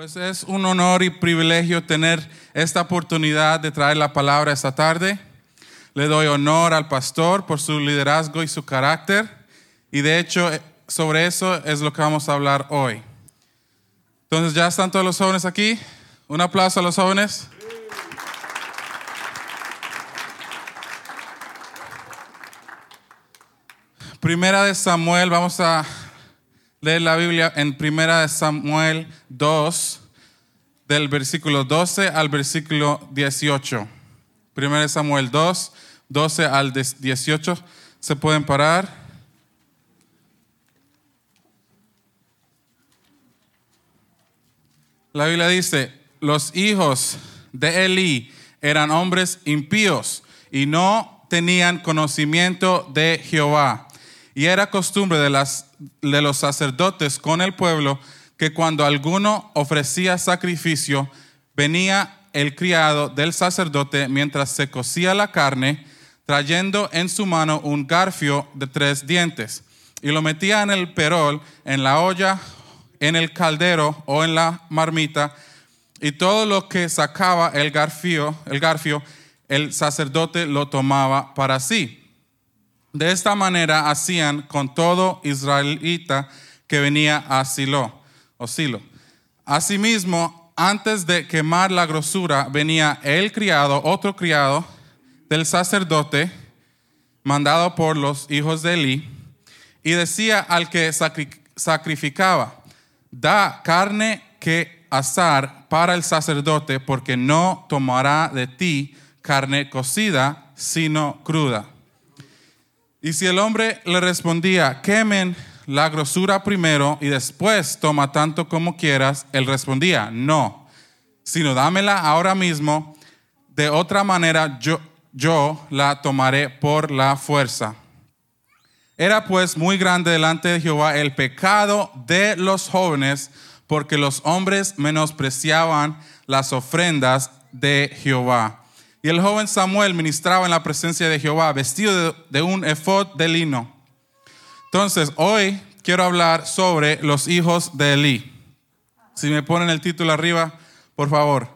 Pues es un honor y privilegio tener esta oportunidad de traer la palabra esta tarde. Le doy honor al pastor por su liderazgo y su carácter. Y de hecho, eh, sobre eso es lo que vamos a hablar hoy. Entonces, ¿ya están todos los jóvenes aquí? Un aplauso a los jóvenes. Primera de Samuel, vamos a leer la Biblia en Primera de Samuel 2, del versículo 12 al versículo 18. Primera de Samuel 2, 12 al 18. ¿Se pueden parar? La Biblia dice, los hijos de Elí eran hombres impíos y no tenían conocimiento de Jehová y era costumbre de, las, de los sacerdotes con el pueblo que cuando alguno ofrecía sacrificio, venía el criado del sacerdote mientras se cocía la carne, trayendo en su mano un garfio de tres dientes, y lo metía en el perol, en la olla, en el caldero o en la marmita, y todo lo que sacaba el garfio, el garfio, el sacerdote lo tomaba para sí. De esta manera hacían con todo israelita que venía a Silo o Silo. Asimismo, antes de quemar la grosura, venía el criado, otro criado del sacerdote, mandado por los hijos de Eli, y decía al que sacrificaba, da carne que asar para el sacerdote, porque no tomará de ti carne cocida, sino cruda. Y si el hombre le respondía, quemen la grosura primero y después toma tanto como quieras, él respondía, no, sino dámela ahora mismo, de otra manera yo, yo la tomaré por la fuerza. Era pues muy grande delante de Jehová el pecado de los jóvenes, porque los hombres menospreciaban las ofrendas de Jehová. Y el joven Samuel ministraba en la presencia de Jehová, vestido de, un efod de lino. Entonces, hoy quiero hablar sobre los hijos de Elí. Si me ponen el título arriba, por favor.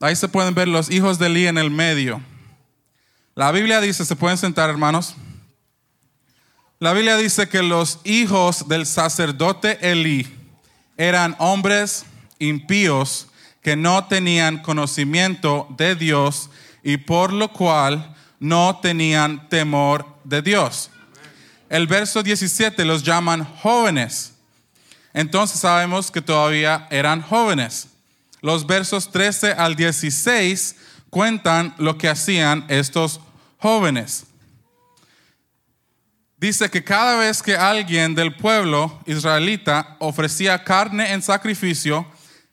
Ahí se pueden ver los hijos de Elí en el medio. La Biblia dice, ¿se pueden sentar hermanos? La Biblia dice que los hijos del sacerdote Elí eran hombres impíos que no tenían conocimiento de Dios y por lo cual no tenían temor de Dios. El verso 17 los llaman jóvenes. Entonces sabemos que todavía eran jóvenes. Los versos 13 al 16 cuentan lo que hacían estos jóvenes. Dice que cada vez que alguien del pueblo israelita ofrecía carne en sacrificio,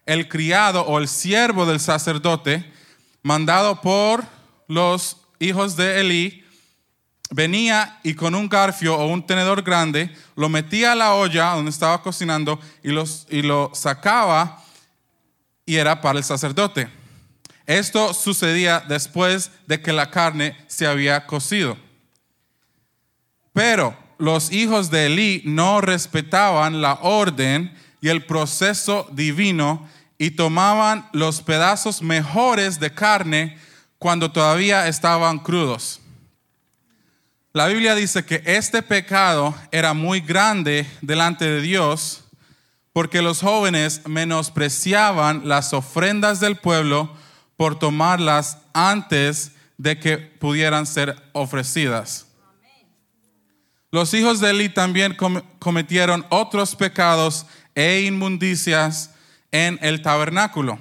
el criado o el siervo del sacerdote mandado por los hijos de Elí, venía y con un garfio o un tenedor grande lo metía a la olla donde estaba cocinando y, los, y lo sacaba y era para el sacerdote. Esto sucedía después de que la carne se había cocido. Pero los hijos de Elí no respetaban la orden y el proceso divino y tomaban los pedazos mejores de carne cuando todavía estaban crudos. La Biblia dice que este pecado era muy grande delante de Dios porque los jóvenes menospreciaban las ofrendas del pueblo por tomarlas antes de que pudieran ser ofrecidas. Los hijos de Eli también cometieron otros pecados e inmundicias en el tabernáculo.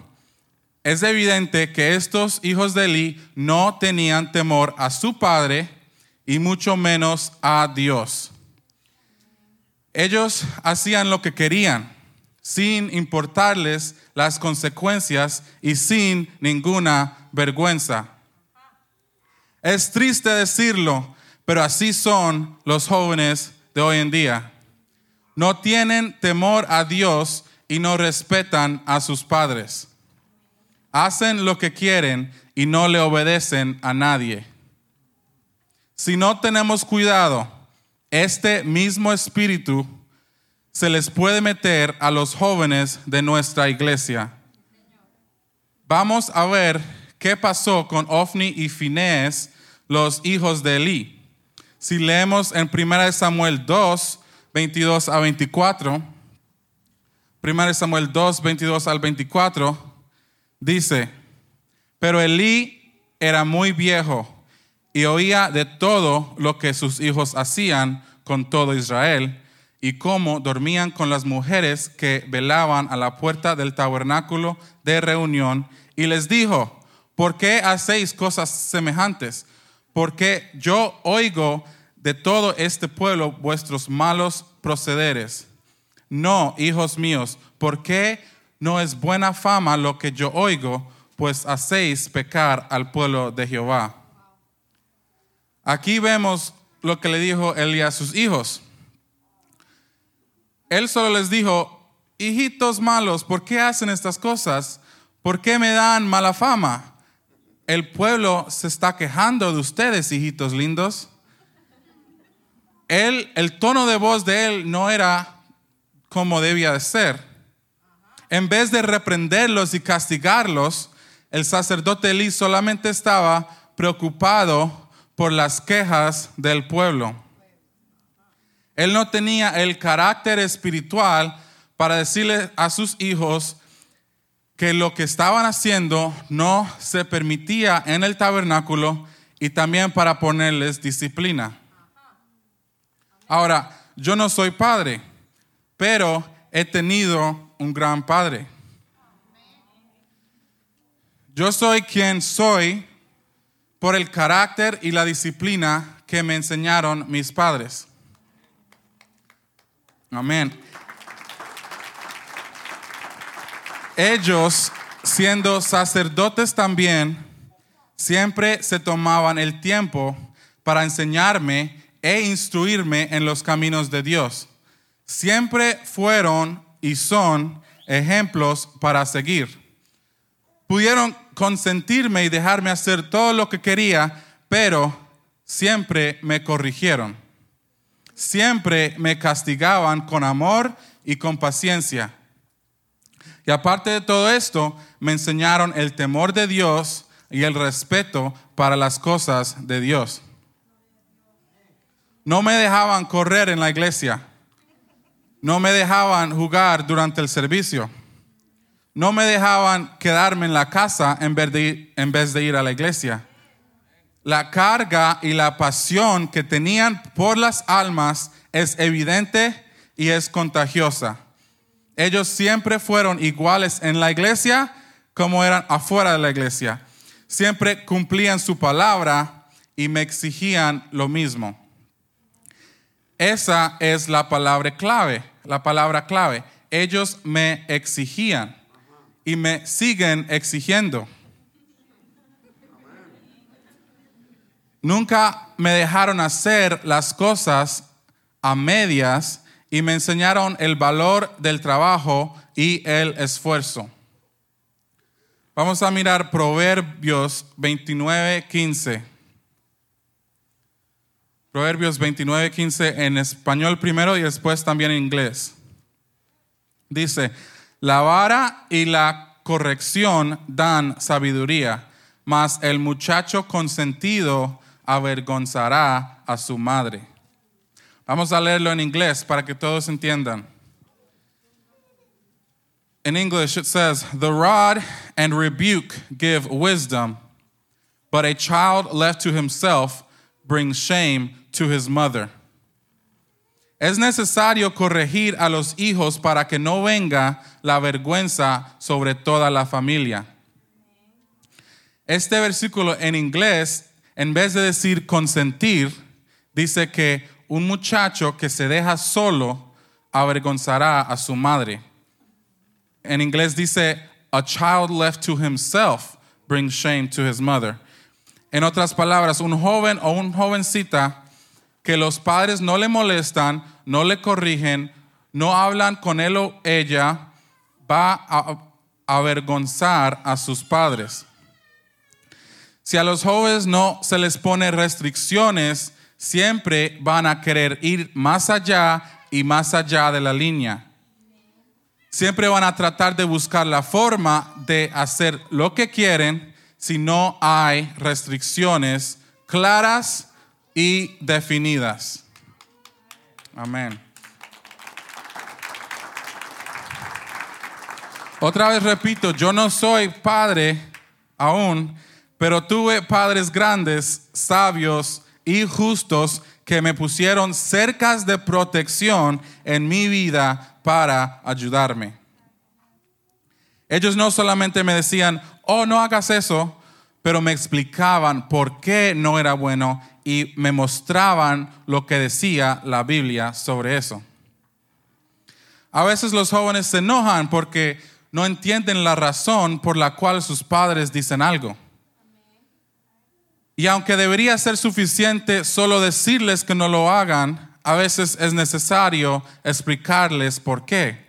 Es evidente que estos hijos de Eli no tenían temor a su padre y mucho menos a Dios. Ellos hacían lo que querían, sin importarles las consecuencias y sin ninguna vergüenza. Es triste decirlo, pero así son los jóvenes de hoy en día. No tienen temor a Dios y no respetan a sus padres. Hacen lo que quieren y no le obedecen a nadie. Si no tenemos cuidado, este mismo espíritu se les puede meter a los jóvenes de nuestra iglesia. Vamos a ver qué pasó con Ofni y Finés, los hijos de Elí. Si leemos en 1 Samuel 2, 22 a 24, 1 Samuel 2, 22 al 24, dice, pero Elí era muy viejo y oía de todo lo que sus hijos hacían con todo Israel y cómo dormían con las mujeres que velaban a la puerta del tabernáculo de reunión y les dijo, ¿por qué hacéis cosas semejantes? Porque yo oigo de todo este pueblo vuestros malos procederes. No, hijos míos, ¿por qué no es buena fama lo que yo oigo? Pues hacéis pecar al pueblo de Jehová. Aquí vemos lo que le dijo Eli a sus hijos. Él solo les dijo, hijitos malos, ¿por qué hacen estas cosas? ¿Por qué me dan mala fama? El pueblo se está quejando de ustedes, hijitos lindos. El tono de voz de él no era como debía de ser. En vez de reprenderlos y castigarlos, el sacerdote Elí solamente estaba preocupado por las quejas del pueblo. Él no tenía el carácter espiritual para decirle a sus hijos que lo que estaban haciendo no se permitía en el tabernáculo y también para ponerles disciplina. Ahora, yo no soy padre, pero he tenido un gran padre. Yo soy quien soy por el carácter y la disciplina que me enseñaron mis padres. Amén. Ellos, siendo sacerdotes también, siempre se tomaban el tiempo para enseñarme e instruirme en los caminos de Dios. Siempre fueron y son ejemplos para seguir. Pudieron consentirme y dejarme hacer todo lo que quería, pero siempre me corrigieron. Siempre me castigaban con amor y con paciencia. Y aparte de todo esto, me enseñaron el temor de Dios y el respeto para las cosas de Dios. No me dejaban correr en la iglesia. No me dejaban jugar durante el servicio no me dejaban quedarme en la casa en vez, de, ir a la iglesia. La carga y la pasión que tenían por las almas es evidente y es contagiosa. Ellos siempre fueron iguales en la iglesia como eran afuera de la iglesia. Siempre cumplían su palabra y me exigían lo mismo. Esa es la palabra clave, la palabra clave. Ellos me exigían y me siguen exigiendo. Nunca me dejaron hacer las cosas a medias y me enseñaron el valor del trabajo y el esfuerzo. Vamos a mirar Proverbios 29, 15. Proverbios 29, 15 en español primero y después también en inglés. Dice, la vara y la corrección dan sabiduría, mas el muchacho consentido avergonzará a su madre. Vamos a leerlo en inglés para que todos entiendan. In English, it says, The rod and rebuke give wisdom, but a child left to himself brings shame to his mother. Es necesario corregir a los hijos para que no venga la vergüenza sobre toda la familia. Este versículo en inglés, en vez de decir consentir, dice que un muchacho que se deja solo avergonzará a su madre. En inglés dice, a child left to himself brings shame to his mother. En otras palabras, un joven o una jovencita que los padres no le molestan, no le corrigen, no hablan con él o ella, va a avergonzar a sus padres. Si a los jóvenes no se les pone restricciones, siempre van a querer ir más allá y más allá de la línea. Siempre van a tratar de buscar la forma de hacer lo que quieren si no hay restricciones claras y definidas. Amén. Otra vez repito, yo no soy padre aún, pero tuve padres grandes, sabios y justos que me pusieron cercas de protección en mi vida para ayudarme. Ellos no solamente me decían, oh, no hagas eso, pero me explicaban por qué no era bueno y me mostraban lo que decía la Biblia sobre eso. A veces los jóvenes se enojan porque no entienden la razón por la cual sus padres dicen algo. Y aunque debería ser suficiente solo decirles que no lo hagan, a veces es necesario explicarles por qué.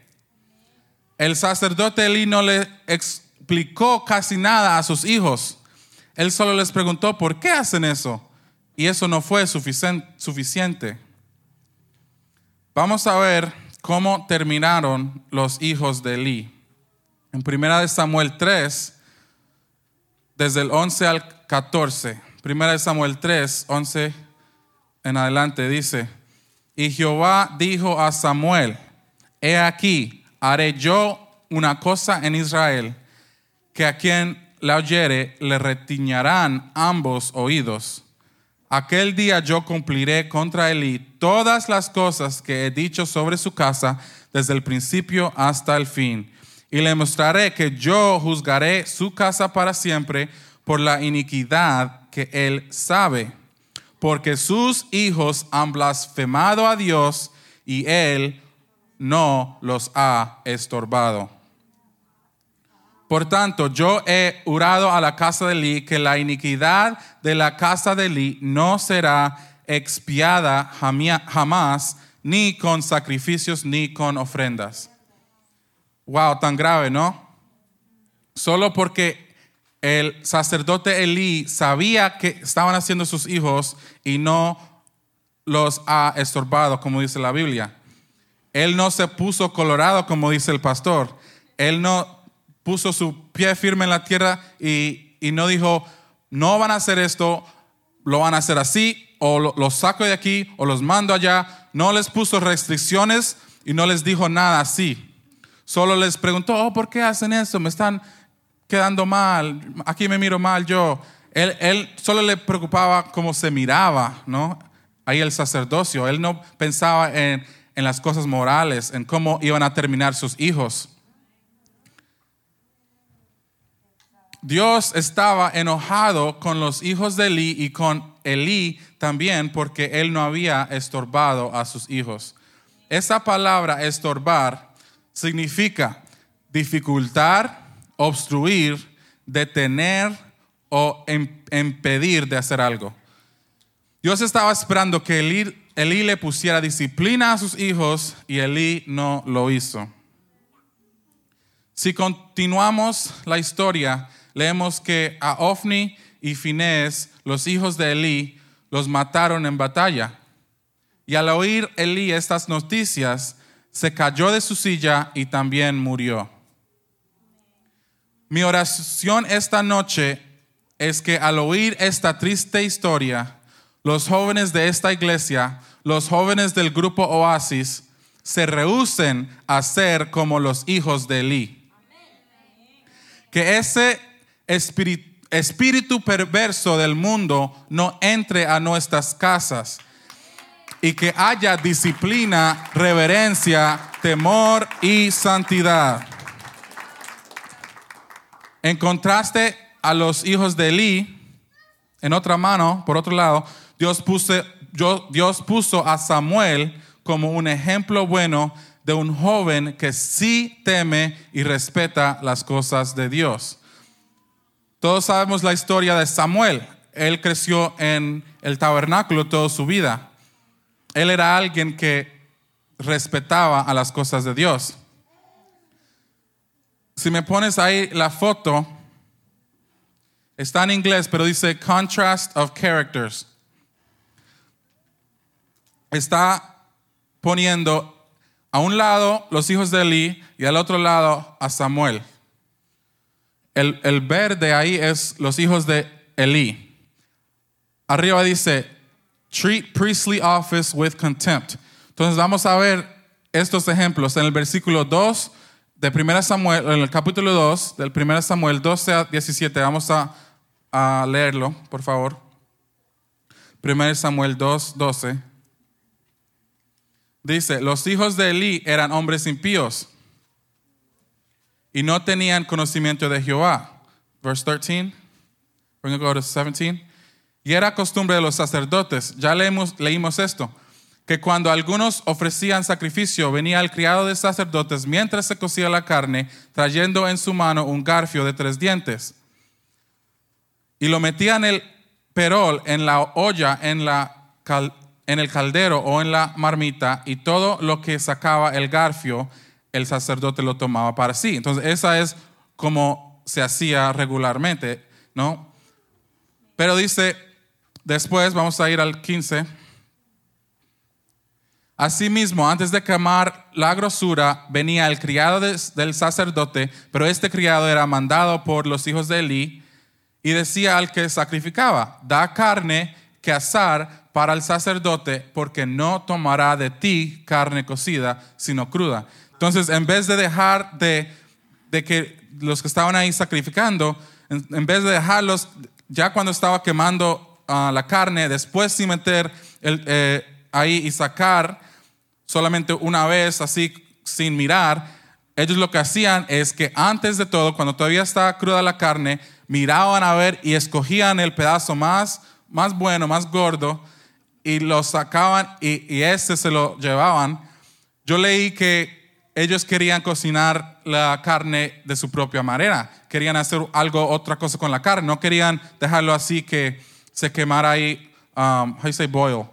El sacerdote Eli no le explicó casi nada a sus hijos. Él solo les preguntó por qué hacen eso. Y eso no fue suficiente. Vamos a ver cómo terminaron los hijos de Eli. En 1 Samuel 3, desde el 11 al 14. Primera de Samuel 3, 11 en adelante dice, y Jehová dijo a Samuel, he aquí, haré yo una cosa en Israel, que a quien la oyere le retiñarán ambos oídos. Aquel día yo cumpliré contra Elí todas las cosas que he dicho sobre su casa desde el principio hasta el fin. Y le mostraré que yo juzgaré su casa para siempre por la iniquidad que él sabe, porque sus hijos han blasfemado a Dios y él no los ha estorbado. Por tanto, yo he jurado a la casa de Eli que la iniquidad de la casa de Eli no será expiada jamás, ni con sacrificios ni con ofrendas. Wow, tan grave, ¿no? Solo porque el sacerdote Elí sabía que estaban haciendo sus hijos y no los ha estorbado, como dice la Biblia. Él no se puso colorado, como dice el pastor. Él no puso su pie firme en la tierra y, no dijo, no van a hacer esto, lo van a hacer así, o los saco de aquí, o los mando allá. No les puso restricciones y no les dijo nada así. Solo les preguntó, oh, ¿por qué hacen eso? Me están quedando mal, aquí me miro mal yo. Él, él solo le preocupaba cómo se miraba, ¿no? Ahí el sacerdocio. Él no pensaba en, en las cosas morales, en cómo iban a terminar sus hijos. Dios estaba enojado con los hijos de Elí y con Elí también porque él no había estorbado a sus hijos. Esa palabra estorbar significa dificultar, obstruir, detener o impedir de hacer algo. Dios estaba esperando que Elí, le pusiera disciplina a sus hijos y Elí no lo hizo. Si continuamos la historia, leemos que a Ofni y Finés, los hijos de Elí, los mataron en batalla. Y al oír Elí estas noticias, se cayó de su silla y también murió. Mi oración esta noche es que al oír esta triste historia, los jóvenes de esta iglesia, los jóvenes del grupo Oasis, se rehúsen a ser como los hijos de Eli. Que ese espíritu, perverso del mundo no entre a nuestras casas y que haya disciplina, reverencia, temor y santidad. En contraste a los hijos de Eli, en otra mano, por otro lado, Dios Dios puso a Samuel como un ejemplo bueno de un joven que sí teme y respeta las cosas de Dios. Todos sabemos la historia de Samuel. Él creció en el tabernáculo toda su vida. Él era alguien que respetaba a las cosas de Dios. Si me pones ahí la foto, está en inglés, pero dice contrast of characters. Está poniendo a un lado los hijos de Eli y al otro lado a Samuel. El, el verde ahí es los hijos de Eli. Arriba dice, treat priestly office with contempt. Entonces vamos a ver estos ejemplos en el versículo 2 de 1 Samuel, en el capítulo 2 del 1 Samuel 12 a 17. Vamos a, a leerlo, por favor. 1 Samuel 2, 12. Dice, los hijos de Eli eran hombres impíos y no tenían conocimiento de Jehová. Verse 13. We're going to go to 17. Y era costumbre de los sacerdotes, ya leímos, leímos esto, que cuando algunos ofrecían sacrificio, venía el criado de sacerdotes mientras se cocía la carne, trayendo en su mano un garfio de tres dientes. Y lo metían el perol en la olla, en, la en el caldero o en la marmita, y todo lo que sacaba el garfio el sacerdote lo tomaba para sí. Entonces, esa es como se hacía regularmente, ¿no? Pero dice, después vamos a ir al 15. Asimismo, antes de quemar la grosura, venía el criado del sacerdote, pero este criado era mandado por los hijos de Eli y decía al que sacrificaba, da carne que asar para el sacerdote, porque no tomará de ti carne cocida, sino cruda. Entonces, en vez de dejar de, que los que estaban ahí sacrificando, en, vez de dejarlos, ya cuando estaba quemando ah, la carne, después sin meter eh, ahí y sacar solamente una vez, así sin mirar, ellos lo que hacían es que antes de todo, cuando todavía estaba cruda la carne, miraban a ver y escogían el pedazo más, más bueno, más gordo, y lo sacaban y, y ese se lo llevaban. Yo leí que ellos querían cocinar la carne de su propia manera. Querían hacer algo, otra cosa con la carne. No querían dejarlo así que se quemara ahí, um, how you say boil?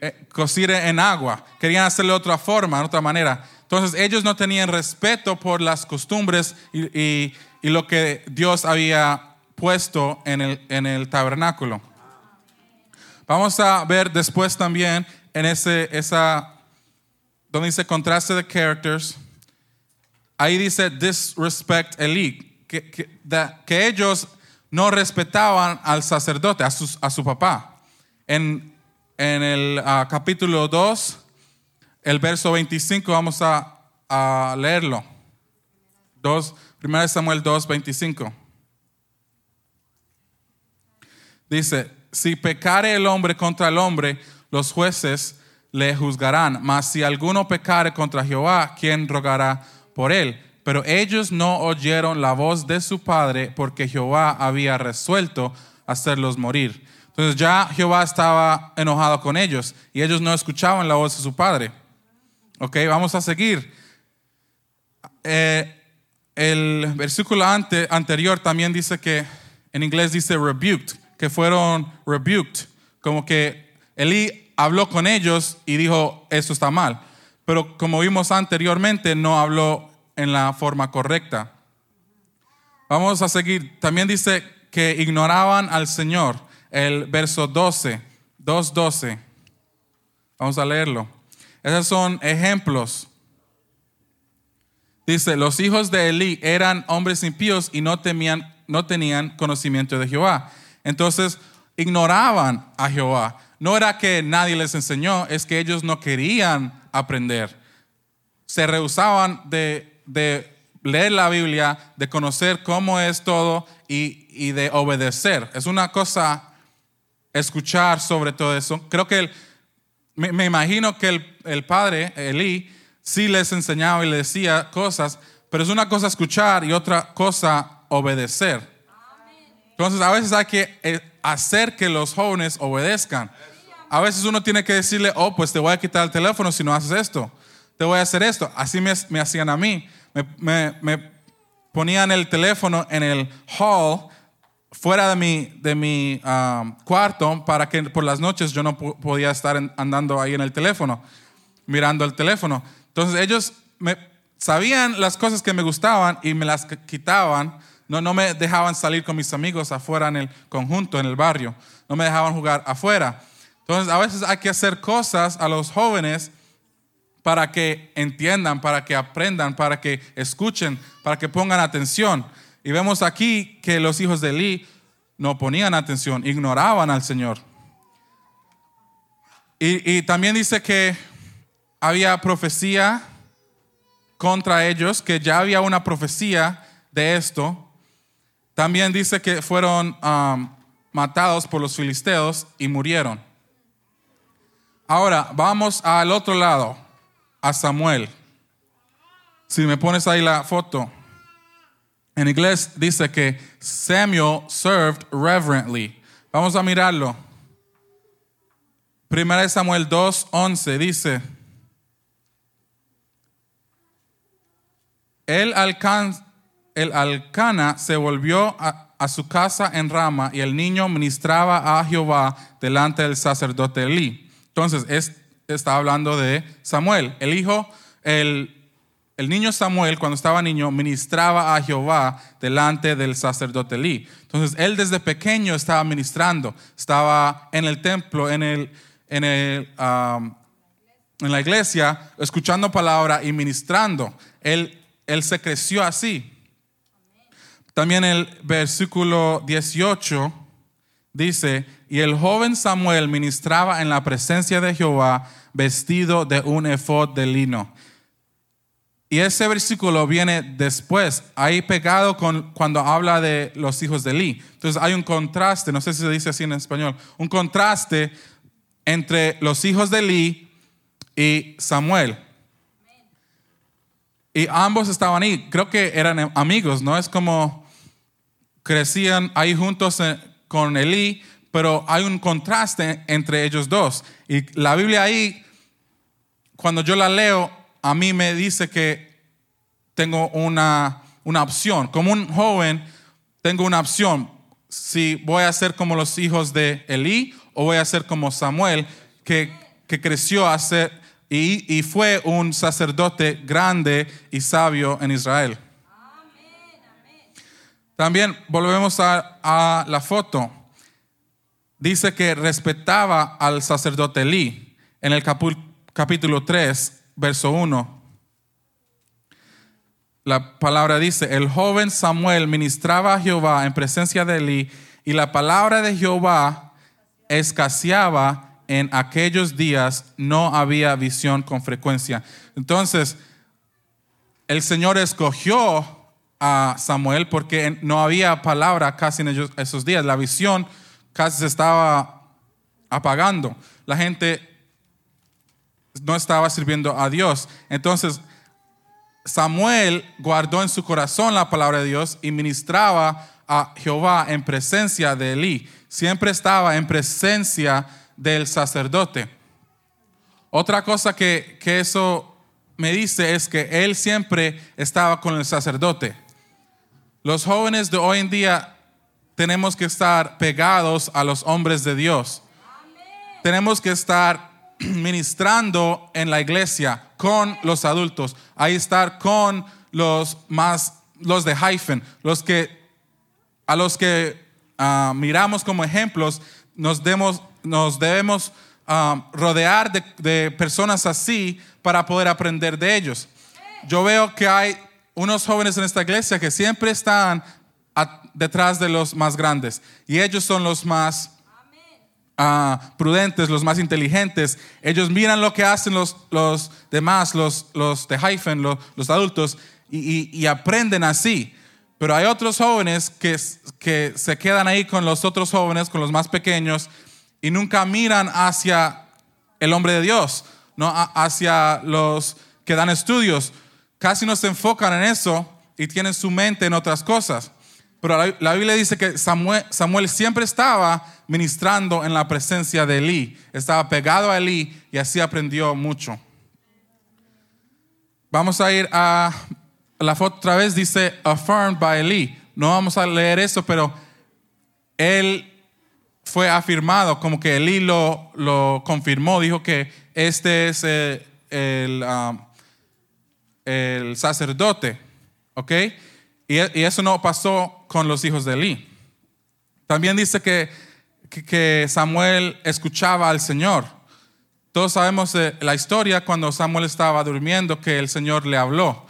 Eh, cocir en agua. Querían hacerlo de otra forma, de otra manera. Entonces ellos no tenían respeto por las costumbres y, lo que Dios había puesto en el, en el tabernáculo. Vamos a ver después también en ese, esa donde dice contraste de characters, ahí dice disrespect elite, que, que, ellos no respetaban al sacerdote, a, a su papá. En, en el ah, capítulo 2, el verso 25, vamos a, a leerlo. 2, 1 Samuel 2, 25. Dice, si pecare el hombre contra el hombre, los jueces le juzgarán. Mas si alguno pecare contra Jehová, ¿quién rogará por él? Pero ellos no oyeron la voz de su padre porque Jehová había resuelto hacerlos morir. Entonces ya Jehová estaba enojado con ellos y ellos no escuchaban la voz de su padre. Ok, vamos a seguir. Eh, el versículo anterior también dice que, en inglés dice rebuked, que fueron rebuked, como que Elí habló con ellos y dijo, eso está mal. Pero como vimos anteriormente, no habló en la forma correcta. Vamos a seguir. También dice que ignoraban al Señor. El verso 12, 2.12. Vamos a leerlo. Esos son ejemplos. Dice, los hijos de Elí eran hombres impíos y no, temían, no tenían conocimiento de Jehová. Entonces, ignoraban a Jehová. No era que nadie les enseñó, es que ellos no querían aprender. Se rehusaban de, leer la Biblia, de conocer cómo es todo y, de obedecer. Es una cosa escuchar sobre todo eso. Creo que me, imagino que el, el padre, Elí, sí les enseñaba y les decía cosas, pero es una cosa escuchar y otra cosa obedecer. Entonces a veces hay que eh, hacer que los jóvenes obedezcan. A veces uno tiene que decirle, oh, pues te voy a quitar el teléfono si no haces esto. Te voy a hacer esto. Así me, hacían a mí. Me, ponían el teléfono en el hall fuera de mi, de mi um, cuarto para que por las noches yo no podía estar andando ahí en el teléfono, mirando el teléfono. Entonces ellos me, sabían las cosas que me gustaban y me las quitaban no, no me dejaban salir con mis amigos afuera en el conjunto, en el barrio. No me dejaban jugar afuera. Entonces, a veces hay que hacer cosas a los jóvenes para que entiendan, para que aprendan, para que escuchen, para que pongan atención. Y vemos aquí que los hijos de Eli no ponían atención, ignoraban al Señor. Y, y también dice que había profecía contra ellos, que ya había una profecía de esto. También dice que fueron matados por los filisteos y murieron. Ahora vamos al otro lado, a Samuel. Si me pones ahí la foto. En inglés dice que Samuel served reverently. Vamos a mirarlo. Primera de Samuel 2:11 dice, el, el Alcana se volvió a, a, su casa en Rama y el niño ministraba a Jehová delante del sacerdote Elí. Entonces, es, está hablando de Samuel. El hijo, el, el niño Samuel, cuando estaba niño, ministraba a Jehová delante del sacerdote Elí. Entonces, él desde pequeño estaba ministrando, estaba en el templo, en, el, en, el, en la iglesia, escuchando palabra y ministrando. Él, él se creció así. También el versículo 18 dice, y el joven Samuel ministraba en la presencia de Jehová vestido de un efod de lino. Y ese versículo viene después, ahí pegado con cuando habla de los hijos de Eli. Entonces hay un contraste, no sé si se dice así en español, un contraste entre los hijos de Eli y Samuel. Y ambos estaban ahí, creo que eran amigos, ¿no? Es como crecían ahí juntos con Elí, pero hay un contraste entre ellos dos. Y la Biblia ahí, cuando yo la leo, a mí me dice que tengo una, una opción. Como un joven, tengo una opción. Si voy a ser como los hijos de Elí o voy a ser como Samuel, que, que creció a y, y, fue un sacerdote grande y sabio en Israel. También volvemos a, la foto dice que respetaba al sacerdote Elí en el capítulo 3, verso 1. La palabra dice, el joven Samuel ministraba a Jehová en presencia de Elí y la palabra de Jehová escaseaba en aquellos días, no había visión con frecuencia. Entonces, el Señor escogió a Samuel porque no había palabra casi en esos días. La visión casi se estaba apagando. La gente no estaba sirviendo a Dios. Entonces, Samuel guardó en su corazón la palabra de Dios y ministraba a Jehová en presencia de Elí. Siempre estaba en presencia del sacerdote. Otra cosa que, que eso me dice es que él siempre estaba con el sacerdote. Los jóvenes de hoy en día tenemos que estar pegados a los hombres de Dios. Tenemos que estar ministrando en la iglesia con los adultos, ahí estar con los más, los de hyphen, los que, a los que uh, miramos como ejemplos, nos, demos, nos debemos uh, rodear de, de personas así para poder aprender de ellos. Yo veo que hay unos jóvenes en esta iglesia que siempre están detrás de los más grandes. Y ellos son los más uh, prudentes, los más inteligentes. Ellos miran lo que hacen los, los demás, los, los de hyphen, los, los adultos, y, y, y, aprenden así. Pero hay otros jóvenes que, que se quedan ahí con los otros jóvenes, con los más pequeños, y nunca miran hacia el hombre de Dios, no hacia los que dan estudios. Casi no se enfocan en eso y tienen su mente en otras cosas. Pero la, Biblia dice que Samuel, siempre estaba ministrando en la presencia de Elí. Estaba pegado a Elí y así aprendió mucho. Vamos a ir a la foto otra vez. Dice affirmed by Elí. No vamos a leer eso, pero él fue afirmado como que Elí lo, lo confirmó. Dijo que este es el, el, um, el sacerdote. ¿Ok? Y, eso no pasó con los hijos de Eli. También dice que, que Samuel escuchaba al Señor. todos sabemos la historia cuando Samuel estaba durmiendo que el Señor le habló.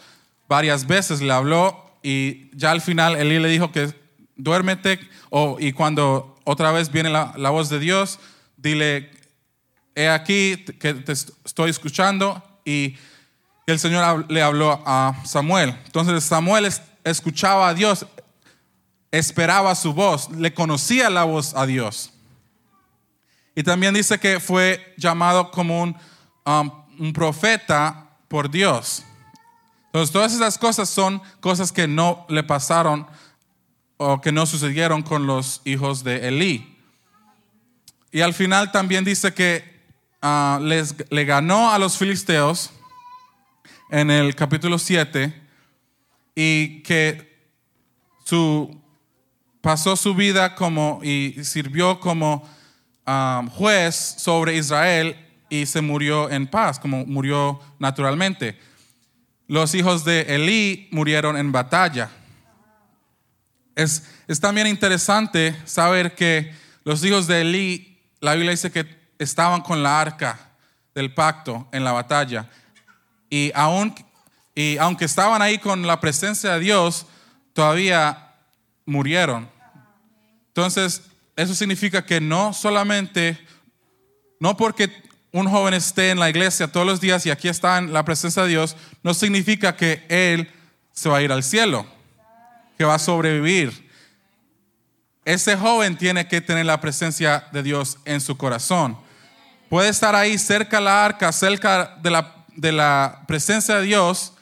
Varias veces le habló y ya al final Elí le dijo que duérmete o, y cuando otra vez viene la, la voz de Dios, dile, he aquí que te estoy escuchando y el Señor le habló a Samuel. Entonces Samuel escuchaba a Dios, esperaba su voz, le conocía la voz a Dios. Y también dice que fue llamado como un, um, un profeta por Dios. Entonces, todas esas cosas son cosas que no le pasaron o que no sucedieron con los hijos de Elí. Y al final también dice que uh, les, le ganó a los filisteos en el capítulo 7 y que su, pasó su vida como y sirvió como Um, juez sobre Israel y se murió en paz, como murió naturalmente. Los hijos de Elí murieron en batalla. Es, es también interesante saber que los hijos de Elí, la Biblia dice que estaban con la arca del pacto en la batalla. Y, aún, y aunque estaban ahí con la presencia de Dios, todavía murieron. Entonces, eso significa que no solamente, no porque un joven esté en la iglesia todos los días y aquí está en la presencia de Dios, no significa que él se va a ir al cielo, que va a sobrevivir. Ese joven tiene que tener la presencia de Dios en su corazón. Puede estar ahí cerca de la arca, cerca de la, de la presencia de Dios,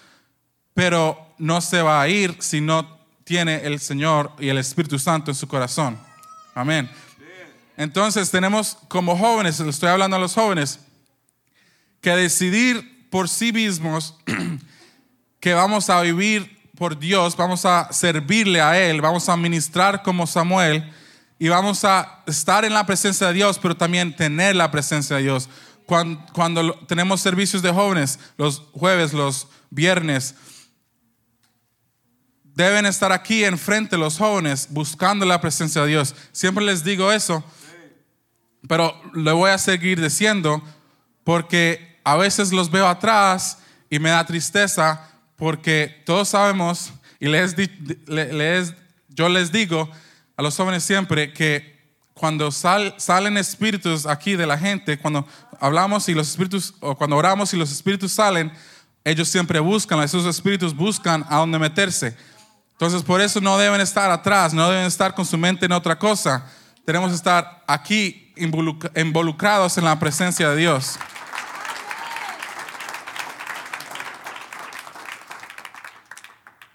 pero no se va a ir si no tiene el Señor y el Espíritu Santo en su corazón. Amén. Entonces tenemos como jóvenes, le estoy hablando a los jóvenes, que decidir por sí mismos que vamos a vivir por Dios, vamos a servirle a Él, vamos a ministrar como Samuel y vamos a estar en la presencia de Dios, pero también tener la presencia de Dios. Cuando, tenemos servicios de jóvenes, los jueves, los viernes, deben estar aquí enfrente los jóvenes buscando la presencia de Dios. Siempre les digo eso, pero le voy a seguir diciendo porque a veces los veo atrás y me da tristeza porque todos sabemos y les, yo les digo a los jóvenes siempre que cuando salen espíritus aquí de la gente, cuando hablamos y los espíritus, o cuando oramos y los espíritus salen, ellos siempre buscan, esos espíritus buscan a dónde meterse. Entonces, por eso no deben estar atrás, no deben estar con su mente en otra cosa. Tenemos que estar aquí involucrados en la presencia de Dios.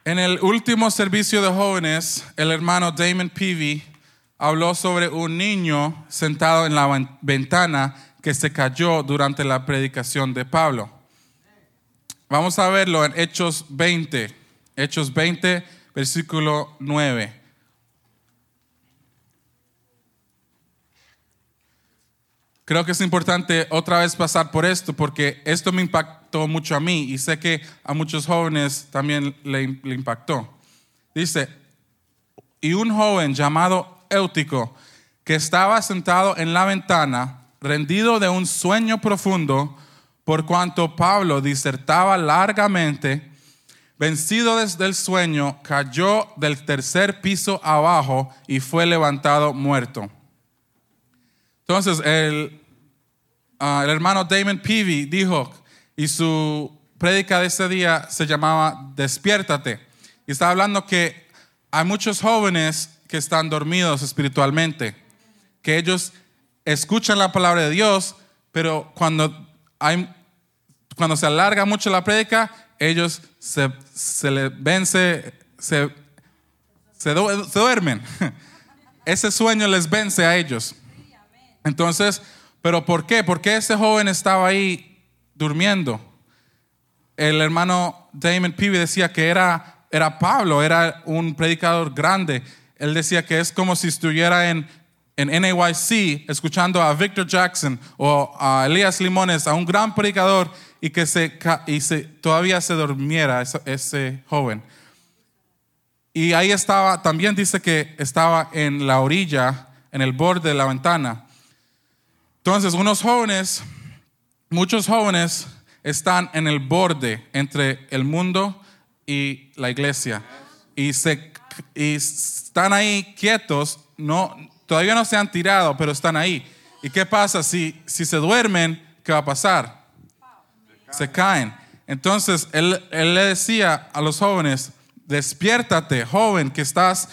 En el último servicio de jóvenes, el hermano Damon Peavy habló sobre un niño sentado en la ventana que se cayó durante la predicación de Pablo. Vamos a verlo en Hechos 20. Hechos 20, versículo 9. Creo que es importante otra vez pasar por esto porque esto me impactó mucho a mí y sé que a muchos jóvenes también le, impactó. Dice, y un joven llamado Éutico que estaba sentado en la ventana, rendido de un sueño profundo, por cuanto Pablo disertaba largamente, Vencido desde el sueño, cayó del tercer piso abajo y fue levantado muerto. Entonces, el, ah, el hermano Damon Peavy dijo, y su prédica de ese día se llamaba Despiértate. Y está hablando que hay muchos jóvenes que están dormidos espiritualmente, que ellos escuchan la palabra de Dios, pero cuando, hay, cuando se alarga mucho la prédica, ellos se, se les vence, se, se, duermen. Ese sueño les vence a ellos. Entonces, ¿pero por qué? Porque ese joven estaba ahí durmiendo. El hermano Damon Peavy decía que era, era Pablo, era un predicador grande. Él decía que es como si estuviera en, en NAYC escuchando a Victor Jackson o a Elías Limones, a un gran predicador y que se, y se, todavía se durmiera ese, ese joven. Y ahí estaba, también dice que estaba en la orilla, en el borde de la ventana. Entonces, unos jóvenes muchos jóvenes están en el borde entre el mundo y la iglesia. Y, se, y están ahí quietos, no, todavía no se han tirado, pero están ahí. ¿Y qué pasa si, si se duermen? ¿Qué va a pasar? Se caen. Entonces, él, él le decía a los jóvenes, despiértate, joven, que estás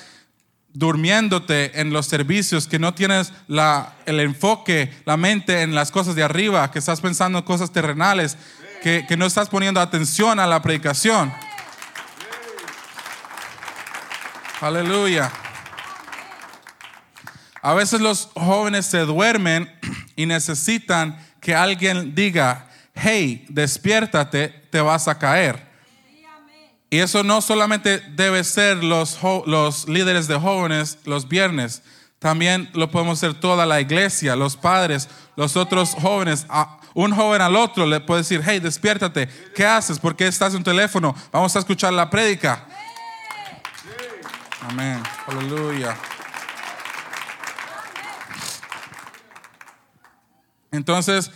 durmiéndote en los servicios, que no tienes la, el enfoque, la mente en las cosas de arriba, que estás pensando en cosas terrenales, que, que no estás poniendo atención a la predicación. Aleluya. A veces los jóvenes se duermen y necesitan que alguien diga, hey, despiértate, te vas a caer. Y eso no solamente debe ser los, los líderes de jóvenes los viernes, también lo podemos hacer toda la iglesia, los padres, los otros jóvenes. un joven al otro le puede decir, hey, despiértate, ¿qué haces? ¿Por qué estás en un teléfono? Vamos a escuchar la prédica. Amén. Aleluya. Entonces,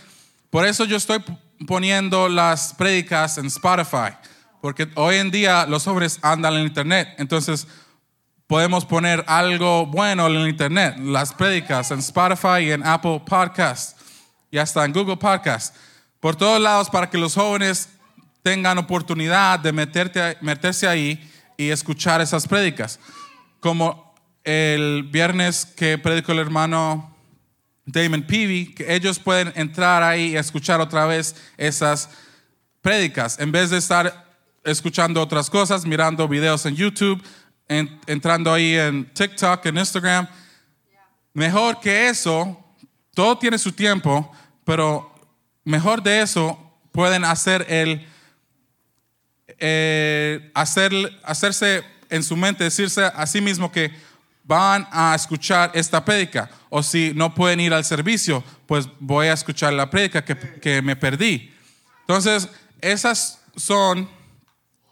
por eso yo estoy poniendo las prédicas en Spotify, porque hoy en día los hombres andan en internet, entonces podemos poner algo bueno en internet, las prédicas en Spotify y en Apple Podcasts y hasta en Google Podcasts, por todos lados para que los jóvenes tengan oportunidad de meterse ahí y escuchar esas prédicas. Como el viernes que predicó el hermano Damon Peavy, que ellos pueden entrar ahí y escuchar otra vez esas prédicas, en vez de estar escuchando otras cosas, mirando videos en YouTube, entrando ahí en TikTok, en Instagram. Mejor que eso, todo tiene su tiempo, pero mejor de eso pueden hacer el eh, hacer, hacerse en su mente, decirse a sí mismo que van a escuchar esta prédica. O si no pueden ir al servicio, pues voy a escuchar la prédica que, me perdí. Entonces, esas son,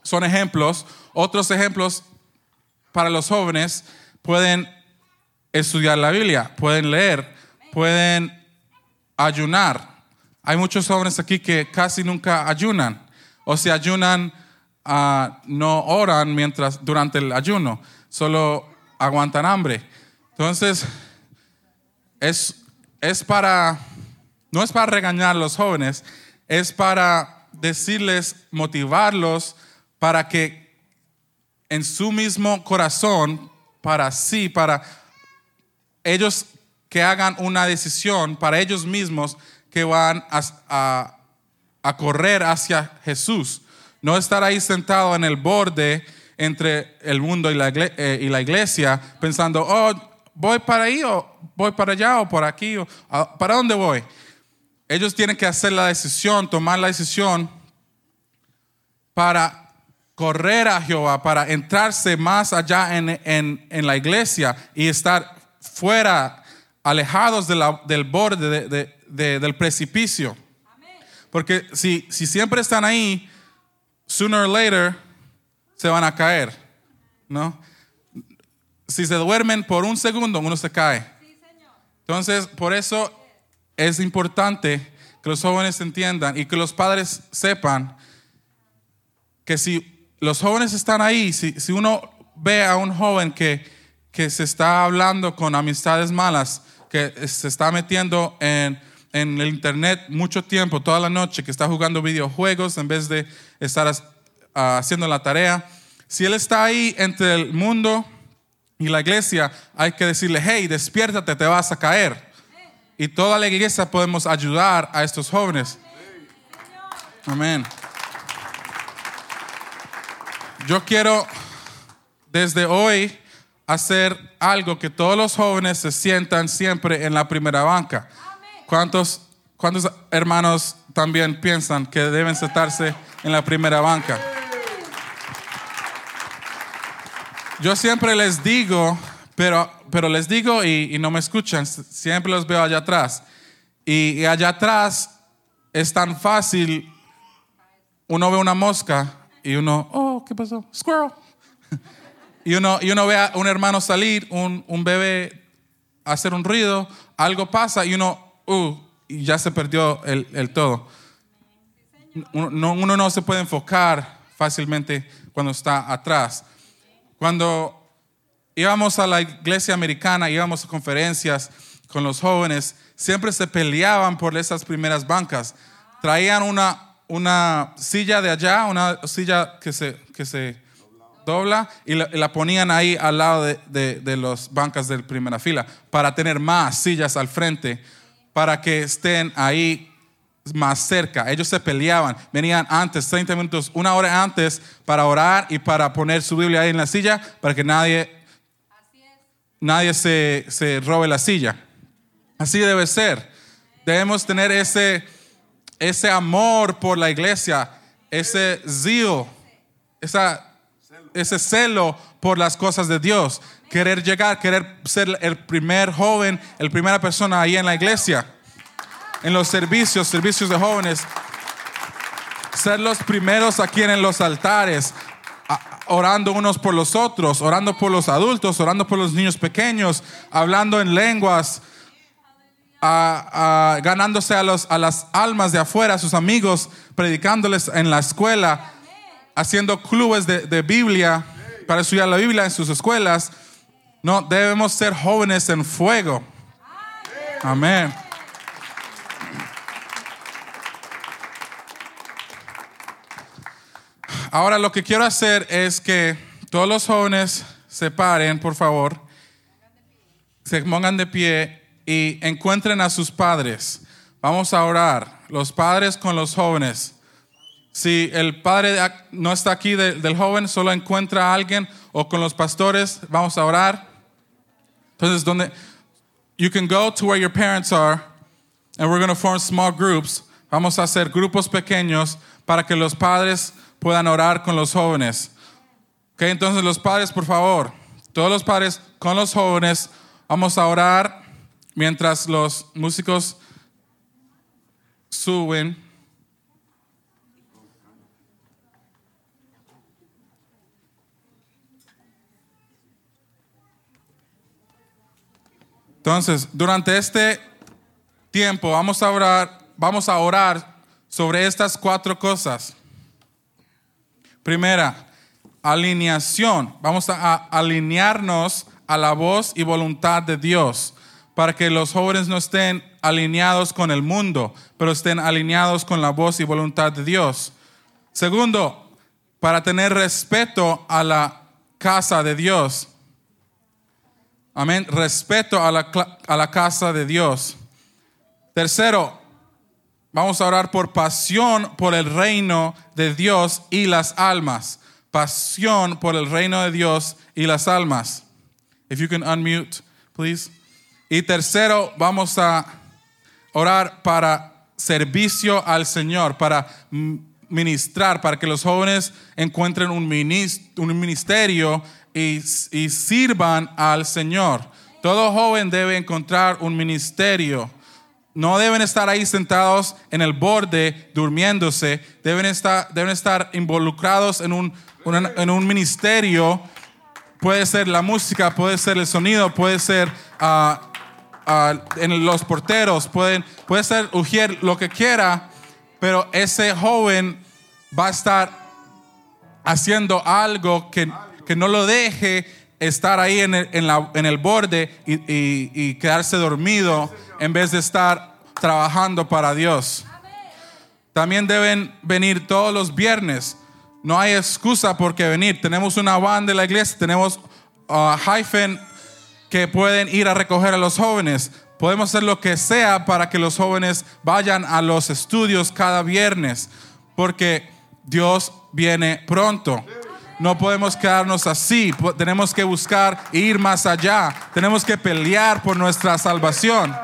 son ejemplos. Otros ejemplos para los jóvenes pueden estudiar la Biblia, pueden leer, pueden ayunar. Hay muchos jóvenes aquí que casi nunca ayunan. O si ayunan, ah, no oran mientras, durante el ayuno. Solo aguantan hambre. Entonces, es, es para, no es para regañar a los jóvenes, es para decirles, motivarlos para que en su mismo corazón, para sí, para ellos que hagan una decisión para ellos mismos que van a, a correr hacia Jesús. No estar ahí sentado en el borde entre el mundo y la, eh, y la iglesia pensando, oh, voy para ahí o voy para allá o por aquí o para dónde voy. Ellos tienen que hacer la decisión, tomar la decisión para correr a Jehová, para entrarse más allá en, en, la iglesia y estar fuera, alejados del borde del precipicio. Porque si, si siempre están ahí, sooner or later, se van a caer, ¿no? Si se duermen por un segundo, uno se cae. Entonces, por eso es importante que los jóvenes entiendan y que los padres sepan que si los jóvenes están ahí, si, uno ve a un joven que, que se está hablando con amistades malas, que se está metiendo en, en el internet mucho tiempo, toda la noche, que está jugando videojuegos en vez de estar haciendo la tarea. Si Él está ahí entre el mundo y la iglesia, hay que decirle, hey, despiértate, te vas a caer. Y toda la iglesia podemos ayudar a estos jóvenes. Amén. Yo quiero desde hoy hacer algo que todos los jóvenes se sientan siempre en la primera banca. ¿Cuántos, cuántos hermanos también piensan que deben sentarse en la primera banca? Yo siempre les digo, pero, pero les digo y, no me escuchan, siempre los veo allá atrás. Y, allá atrás es tan fácil, uno ve una mosca y uno, oh, ¿qué pasó? Squirrel. y, uno, y uno ve a un hermano salir, un, un bebé hacer un ruido, algo pasa y uno, uh, y ya se perdió el, todo. Uno no, uno no se puede enfocar fácilmente cuando está atrás. Cuando íbamos a la iglesia americana, íbamos a conferencias con los jóvenes, siempre se peleaban por esas primeras bancas. Traían una, una silla de allá, una silla que se, que se dobla y la, ponían ahí al lado de, de, de las bancas de primera fila para tener más sillas al frente, para que estén ahí más cerca. Ellos se peleaban, venían antes, 30 minutos, una hora antes para orar y para poner su Biblia ahí en la silla para que nadie, nadie se, se robe la silla. Así debe ser. Debemos tener ese, ese amor por la iglesia, ese zeal, esa, ese celo por las cosas de Dios. Querer llegar, querer ser el primer joven, el primera persona ahí en la iglesia. En los servicios, servicios de jóvenes. Ser los primeros aquí en los altares, orando unos por los otros, orando por los adultos, orando por los niños pequeños, hablando en lenguas, a- a- ganándose a las almas de afuera, a sus amigos, predicándoles en la escuela, haciendo clubes de, de Biblia para estudiar la Biblia en sus escuelas. No, debemos ser jóvenes en fuego. Amén. Ahora lo que quiero hacer es que todos los jóvenes se paren, por favor, se pongan de pie y encuentren a sus padres. Vamos a orar, los padres con los jóvenes. Si el padre no está aquí de- del joven, solo encuentra a alguien o con los pastores, vamos a orar. Entonces, donde you can go to where your parents are and we're going to form small groups. Vamos a hacer grupos pequeños para que los padres puedan orar con los jóvenes. Ok, entonces los padres, por favor, todos los padres con los jóvenes, vamos a orar mientras los músicos suben. Entonces, durante este tiempo vamos a orar, vamos a orar sobre estas cuatro cosas. Primera, alineación. Vamos a, alinearnos a la voz y voluntad de Dios para que los jóvenes no estén alineados con el mundo, pero estén alineados con la voz y voluntad de Dios. Segundo, para tener respeto a la casa de Dios. Amén. Respeto a la, a la casa de Dios. Tercero, vamos a orar por pasión por el reino de Dios y las almas. Pasión por el reino de Dios y las almas. If you can unmute, please. Y tercero, vamos a orar para servicio al Señor, para ministrar, para que los jóvenes encuentren un ministerio y, y sirvan al Señor. Todo joven debe encontrar un ministerio. No deben estar ahí sentados en el borde durmiéndose. Deben estar, involucrados en un, ministerio. Puede ser la música, puede ser el sonido, puede ser ah, ah, en los porteros, puede ser Ujier, lo que quiera, pero ese joven va a estar haciendo algo que no lo deje estar ahí en el, en la- en el borde y, y- quedarse dormido en vez de estar trabajando para Dios. También deben venir todos los viernes. No hay excusa por qué venir. Tenemos una banda de la iglesia, tenemos uh, hyphen que pueden ir a recoger a los jóvenes. Podemos hacer lo que sea para que los jóvenes vayan a los estudios cada viernes, porque Dios viene pronto. No podemos quedarnos así, tenemos que buscar ir más allá, tenemos que pelear por nuestra salvación.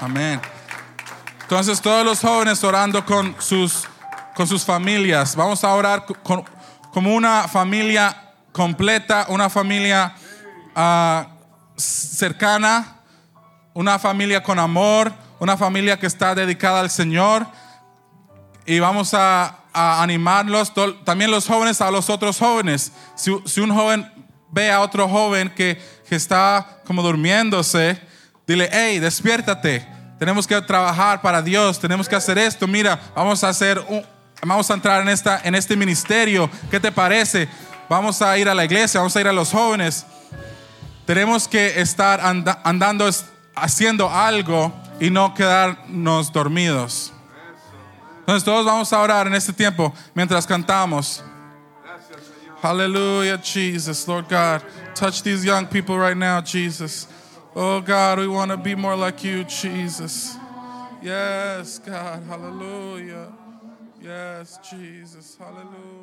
Amén. Entonces todos los jóvenes orando con sus, con sus familias. Vamos a orar como una familia completa, una familia ah, cercana, una familia con amor, una familia que está dedicada al Señor. Y vamos a, a animarlos, también los jóvenes a los otros jóvenes. Si, si un joven ve a otro joven que, que está como durmiéndose, dile, hey, despiértate, Tenemos que trabajar para Dios, tenemos que hacer esto. Mira, vamos a hacer un, vamos a entrar en esta en este ministerio. ¿Qué te parece? Vamos a ir a la iglesia, vamos a ir a los jóvenes. Tenemos que estar anda- andando haciendo algo y no quedarnos dormidos. Entonces todos vamos a orar en este tiempo mientras cantamos. Hallelujah, Jesus, Lord God. Touch these young people right now, Jesus. Oh God, we want to be more like you, Jesus. Yes, God, hallelujah. Yes, Jesus, hallelujah.